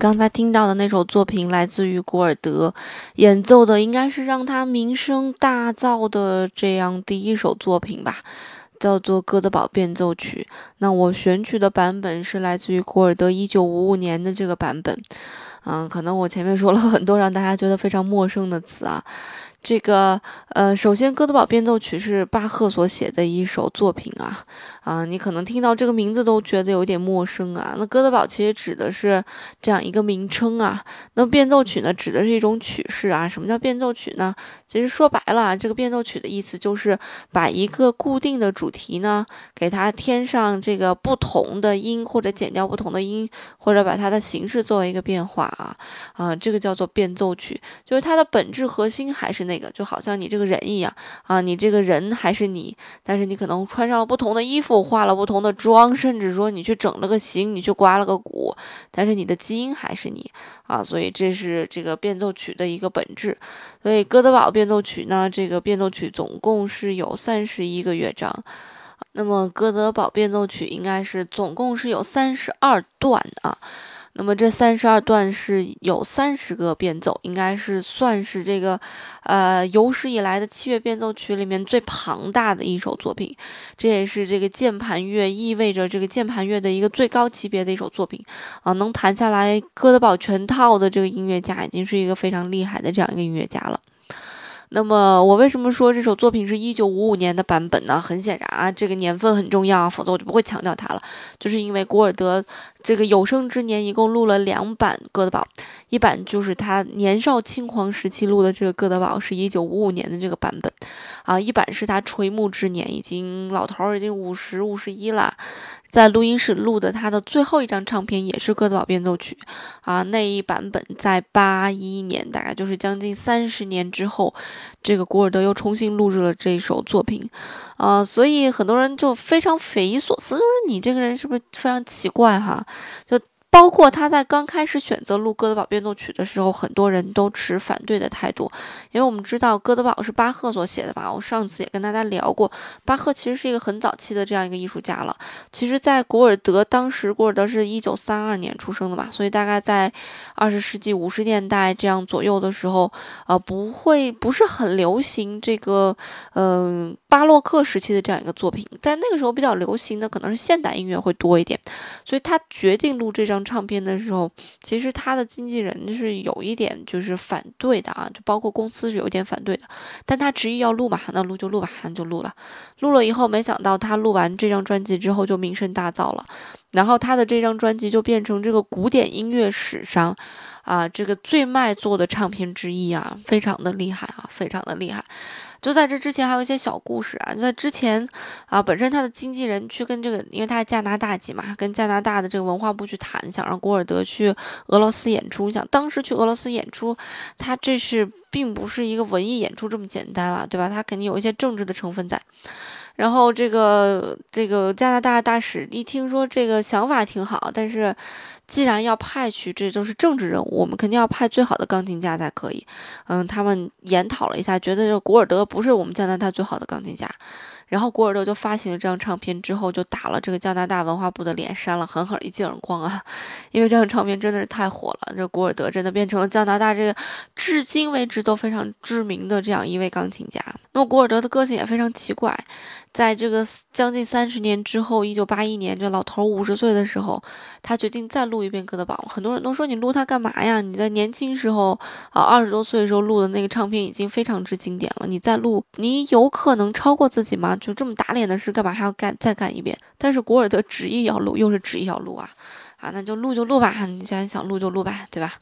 刚才听到的那首作品来自于古尔德，演奏的应该是让他名声大噪的这样第一首作品吧，叫做《哥德堡变奏曲》。那我选取的版本是来自于古尔德一九五五年的这个版本。嗯，可能我前面说了很多让大家觉得非常陌生的词啊。这个呃，首先，《哥德堡变奏曲》是巴赫所写的一首作品啊啊，你可能听到这个名字都觉得有点陌生啊。那哥德堡其实指的是这样一个名称啊，那变奏曲呢，指的是一种曲式啊。什么叫变奏曲呢？其实说白了，这个变奏曲的意思就是把一个固定的主题呢，给它添上这个不同的音，或者减掉不同的音，或者把它的形式作为一个变化啊啊，这个叫做变奏曲，就是它的本质核心还是。那个就好像你这个人一样啊，你这个人还是你，但是你可能穿上了不同的衣服，化了不同的妆，甚至说你去整了个形，你去刮了个骨，但是你的基因还是你啊，所以这是这个变奏曲的一个本质。所以哥德堡变奏曲呢，这个变奏曲总共是有三十一个乐章，那么哥德堡变奏曲应该是总共是有三十二段啊。那么这三十二段是有三十个变奏，应该是算是这个，呃，有史以来的器乐变奏曲里面最庞大的一首作品。这也是这个键盘乐意味着这个键盘乐的一个最高级别的一首作品啊！能弹下来哥德堡全套的这个音乐家，已经是一个非常厉害的这样一个音乐家了。那么我为什么说这首作品是一九五五年的版本呢？很显然啊，这个年份很重要，否则我就不会强调它了。就是因为古尔德这个有生之年一共录了两版哥德堡，一版就是他年少轻狂时期录的这个哥德堡，是一九五五年的这个版本，啊，一版是他垂暮之年，已经老头儿已经五十五十一了。在录音室录的他的最后一张唱片也是《哥德堡变奏曲》，啊，那一版本在八一年，大概就是将近三十年之后，这个古尔德又重新录制了这首作品，啊，所以很多人就非常匪夷所思，就是你这个人是不是非常奇怪哈？就。包括他在刚开始选择录《哥德堡变奏曲》的时候，很多人都持反对的态度，因为我们知道哥德堡是巴赫所写的吧？我上次也跟大家聊过，巴赫其实是一个很早期的这样一个艺术家了。其实，在古尔德当时，古尔德是一九三二年出生的嘛，所以大概在二十世纪五十年代这样左右的时候，呃，不会不是很流行这个，嗯，巴洛克时期的这样一个作品，在那个时候比较流行的可能是现代音乐会多一点，所以他决定录这张。唱片的时候，其实他的经纪人是有一点就是反对的啊，就包括公司是有一点反对的，但他执意要录嘛，那录就录吧，就录了。录了以后，没想到他录完这张专辑之后就名声大噪了，然后他的这张专辑就变成这个古典音乐史上啊这个最卖座的唱片之一啊，非常的厉害啊，非常的厉害。就在这之前还有一些小故事啊，就在之前啊，本身他的经纪人去跟这个，因为他是加拿大籍嘛，跟加拿大的这个文化部去谈，想让古尔德去俄罗斯演出。你想当时去俄罗斯演出，他这是并不是一个文艺演出这么简单了，对吧？他肯定有一些政治的成分在。然后这个这个加拿大大使一听说这个想法挺好，但是。既然要派去，这都是政治任务，我们肯定要派最好的钢琴家才可以。嗯，他们研讨了一下，觉得这古尔德不是我们加拿大最好的钢琴家。然后古尔德就发行了这张唱片，之后就打了这个加拿大文化部的脸，扇了狠狠一记耳光啊！因为这张唱片真的是太火了，这古尔德真的变成了加拿大这个至今为止都非常知名的这样一位钢琴家。那么古尔德的个性也非常奇怪，在这个将近三十年之后，一九八一年，这老头五十岁的时候，他决定再录一遍《哥德堡》。很多人都说你录它干嘛呀？你在年轻时候啊，二十多岁的时候录的那个唱片已经非常之经典了，你再录，你有可能超过自己吗？就这么打脸的事，干嘛还要干再干一遍？但是古尔德执意要录，又是执意要录啊啊，那就录就录吧，你既然想录就录吧，对吧？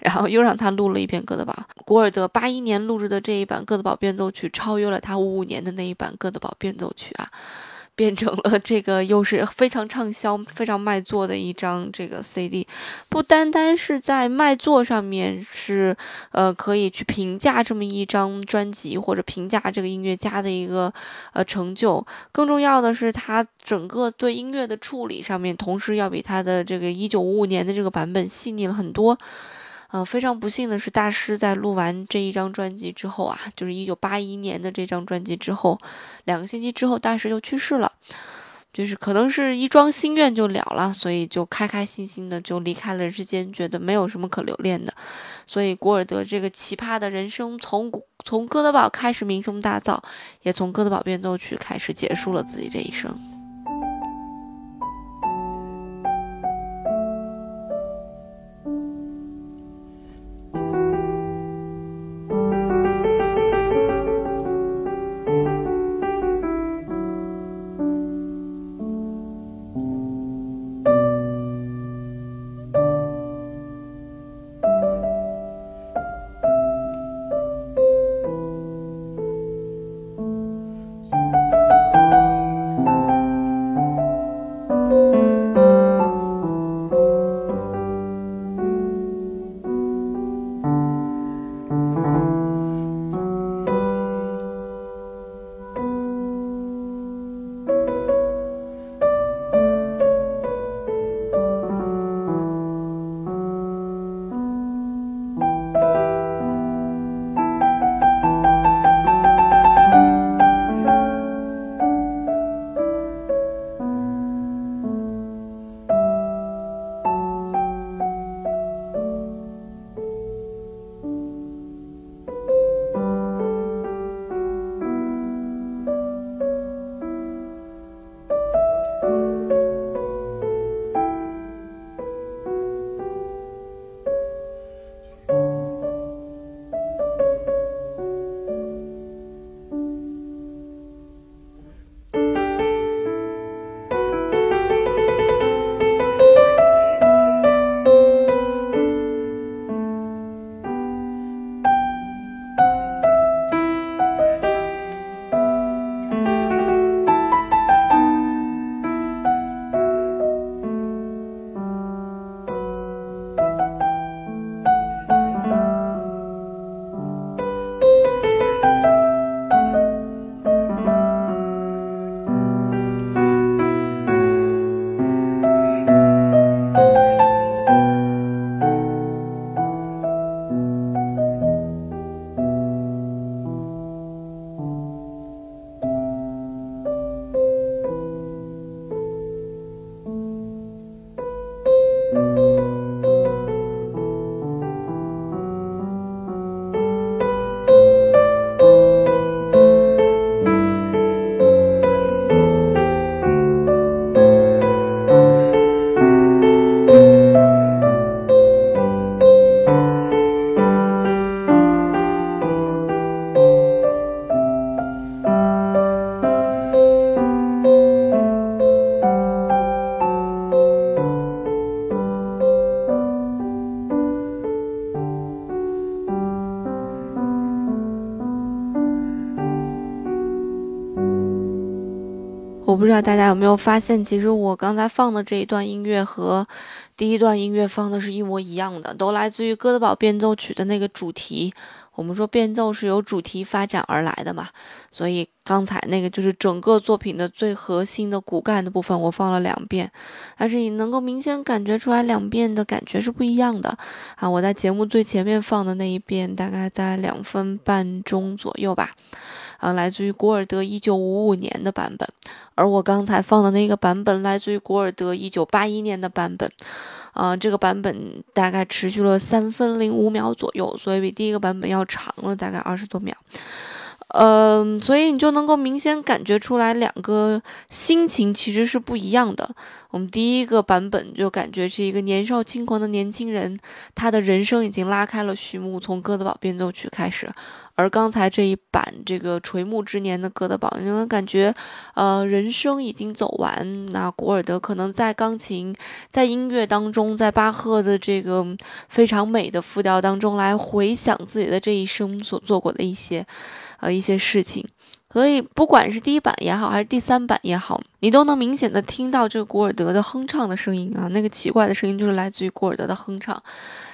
然后又让他录了一遍《哥德堡》。古尔德八一年录制的这一版《哥德堡变奏曲》，超越了他五五年的那一版《哥德堡变奏曲》啊。变成了这个又是非常畅销、非常卖座的一张这个 CD，不单单是在卖座上面是呃可以去评价这么一张专辑或者评价这个音乐家的一个呃成就，更重要的是他整个对音乐的处理上面，同时要比他的这个一九五五年的这个版本细腻了很多。呃，非常不幸的是，大师在录完这一张专辑之后啊，就是一九八一年的这张专辑之后，两个星期之后，大师就去世了。就是可能是一桩心愿就了了，所以就开开心心的就离开了人世间，觉得没有什么可留恋的。所以古尔德这个奇葩的人生，从从哥德堡开始名声大噪，也从哥德堡变奏曲开始结束了自己这一生。不知道大家有没有发现，其实我刚才放的这一段音乐和第一段音乐放的是一模一样的，都来自于哥德堡变奏曲的那个主题。我们说变奏是由主题发展而来的嘛，所以刚才那个就是整个作品的最核心的骨干的部分，我放了两遍，但是你能够明显感觉出来两遍的感觉是不一样的啊。我在节目最前面放的那一遍大概在两分半钟左右吧。啊，来自于古尔德一九五五年的版本，而我刚才放的那个版本来自于古尔德一九八一年的版本，啊，这个版本大概持续了三分零五秒左右，所以比第一个版本要长了大概二十多秒，嗯，所以你就能够明显感觉出来两个心情其实是不一样的。我们第一个版本就感觉是一个年少轻狂的年轻人，他的人生已经拉开了序幕，从哥德堡变奏曲开始。而刚才这一版这个垂暮之年的哥德堡，你们感觉，呃，人生已经走完。那古尔德可能在钢琴、在音乐当中，在巴赫的这个非常美的复调当中来回想自己的这一生所做过的一些，呃，一些事情。所以，不管是第一版也好，还是第三版也好，你都能明显的听到这个古尔德的哼唱的声音啊，那个奇怪的声音就是来自于古尔德的哼唱，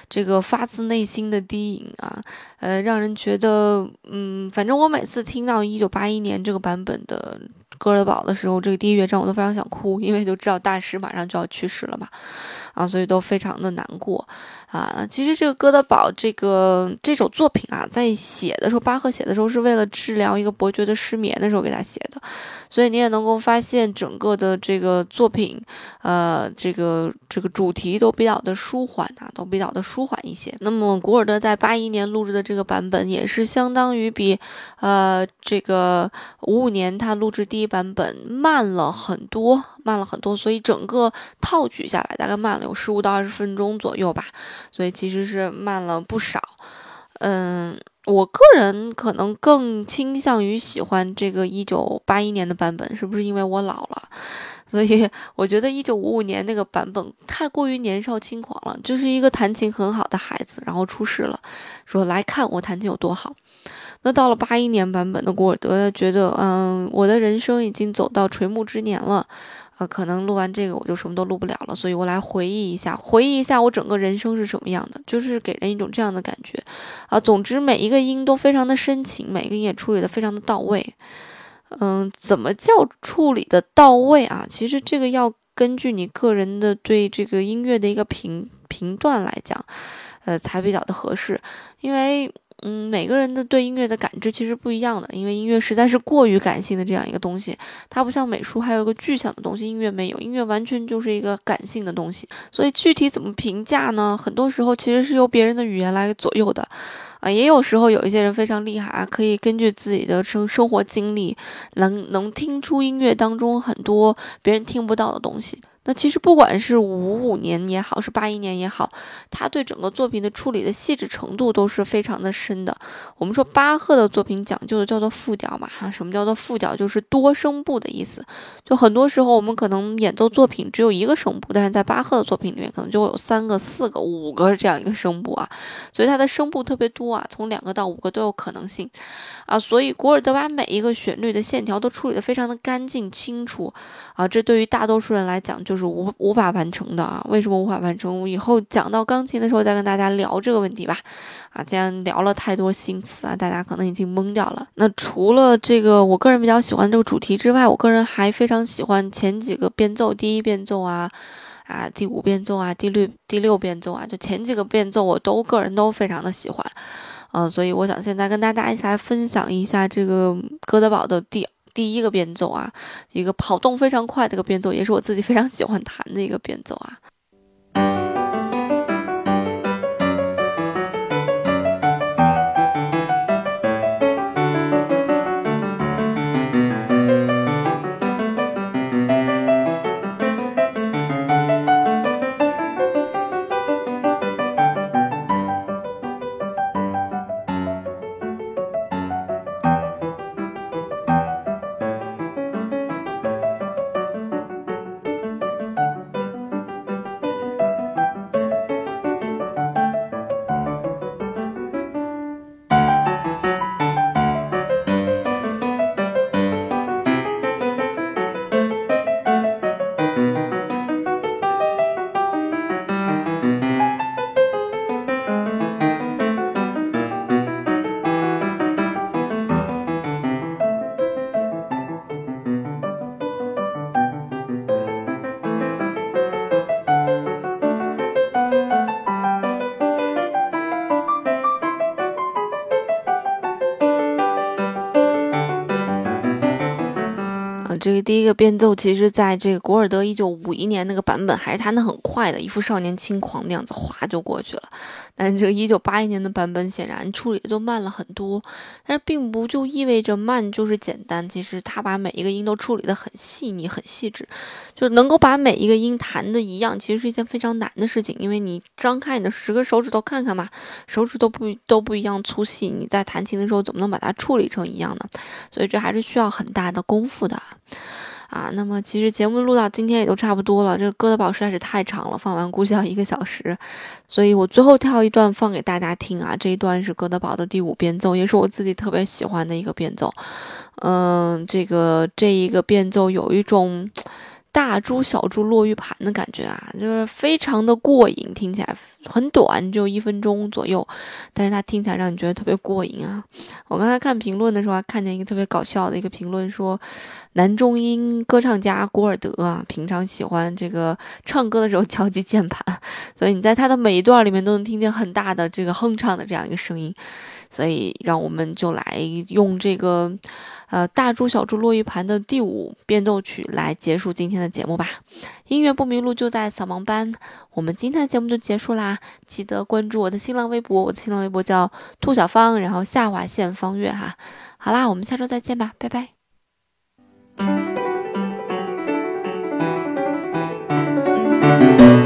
这个发自内心的低吟啊，呃，让人觉得，嗯，反正我每次听到一九八一年这个版本的。哥德堡的时候，这个第一乐章我都非常想哭，因为都知道大师马上就要去世了嘛，啊，所以都非常的难过啊。其实这个哥德堡这个这首作品啊，在写的时候，巴赫写的时候是为了治疗一个伯爵的失眠的时候给他写的，所以你也能够发现整个的这个作品，呃，这个这个主题都比较的舒缓啊，都比较的舒缓一些。那么古尔德在八一年录制的这个版本，也是相当于比呃这个五五年他录制第一版本慢了很多，慢了很多，所以整个套曲下来大概慢了有十五到二十分钟左右吧，所以其实是慢了不少。嗯，我个人可能更倾向于喜欢这个一九八一年的版本，是不是因为我老了？所以我觉得一九五五年那个版本太过于年少轻狂了，就是一个弹琴很好的孩子，然后出事了，说来看我弹琴有多好。那到了八一年版本的古尔德，觉得嗯，我的人生已经走到垂暮之年了。呃，可能录完这个我就什么都录不了了，所以我来回忆一下，回忆一下我整个人生是什么样的，就是给人一种这样的感觉，啊，总之每一个音都非常的深情，每一个音也处理的非常的到位，嗯，怎么叫处理的到位啊？其实这个要根据你个人的对这个音乐的一个评评断来讲，呃，才比较的合适，因为。嗯，每个人的对音乐的感知其实不一样的，因为音乐实在是过于感性的这样一个东西，它不像美术还有一个具象的东西，音乐没有，音乐完全就是一个感性的东西，所以具体怎么评价呢？很多时候其实是由别人的语言来左右的，啊，也有时候有一些人非常厉害啊，可以根据自己的生生活经历，能能听出音乐当中很多别人听不到的东西。那其实不管是五五年也好，是八一年也好，他对整个作品的处理的细致程度都是非常的深的。我们说巴赫的作品讲究的叫做复调嘛，哈，什么叫做复调？就是多声部的意思。就很多时候我们可能演奏作品只有一个声部，但是在巴赫的作品里面可能就会有三个、四个、五个这样一个声部啊，所以它的声部特别多啊，从两个到五个都有可能性啊。所以古尔德把每一个旋律的线条都处理的非常的干净清楚啊，这对于大多数人来讲就。就是无无法完成的啊？为什么无法完成？我以后讲到钢琴的时候再跟大家聊这个问题吧。啊，既然聊了太多新词啊，大家可能已经懵掉了。那除了这个，我个人比较喜欢这个主题之外，我个人还非常喜欢前几个变奏，第一变奏啊，啊，第五变奏啊，第六第六变奏啊，就前几个变奏我都个人都非常的喜欢。嗯，所以我想现在跟大家一起来分享一下这个哥德堡的第。第一个变奏啊，一个跑动非常快的一个变奏，也是我自己非常喜欢弹的一个变奏啊。这个第一个变奏，其实在这个古尔德一九五一年那个版本还是弹得很快的，一副少年轻狂那样子，哗就过去了。但这个一九八一年的版本显然处理的就慢了很多，但是并不就意味着慢就是简单。其实他把每一个音都处理的很细腻、很细致，就能够把每一个音弹的一样，其实是一件非常难的事情。因为你张开你的十个手指头看看嘛，手指都不都不一样粗细，你在弹琴的时候怎么能把它处理成一样呢？所以这还是需要很大的功夫的。啊，那么其实节目录到今天也就差不多了。这个哥德堡实在是太长了，放完估计要一个小时，所以我最后挑一段放给大家听啊。这一段是哥德堡的第五变奏，也是我自己特别喜欢的一个变奏。嗯，这个这一个变奏有一种大珠小珠落玉盘的感觉啊，就是非常的过瘾，听起来很短，只有一分钟左右，但是它听起来让你觉得特别过瘾啊！我刚才看评论的时候，还看见一个特别搞笑的一个评论，说男中音歌唱家古尔德啊，平常喜欢这个唱歌的时候敲击键盘，所以你在他的每一段里面都能听见很大的这个哼唱的这样一个声音。所以，让我们就来用这个，呃，大珠小珠落玉盘的第五变奏曲来结束今天的节目吧。音乐不迷路就在扫盲班。我们今天的节目就结束啦，记得关注我的新浪微博，我的新浪微博叫兔小芳，然后下划线方月哈。好啦，我们下周再见吧，拜拜。thank you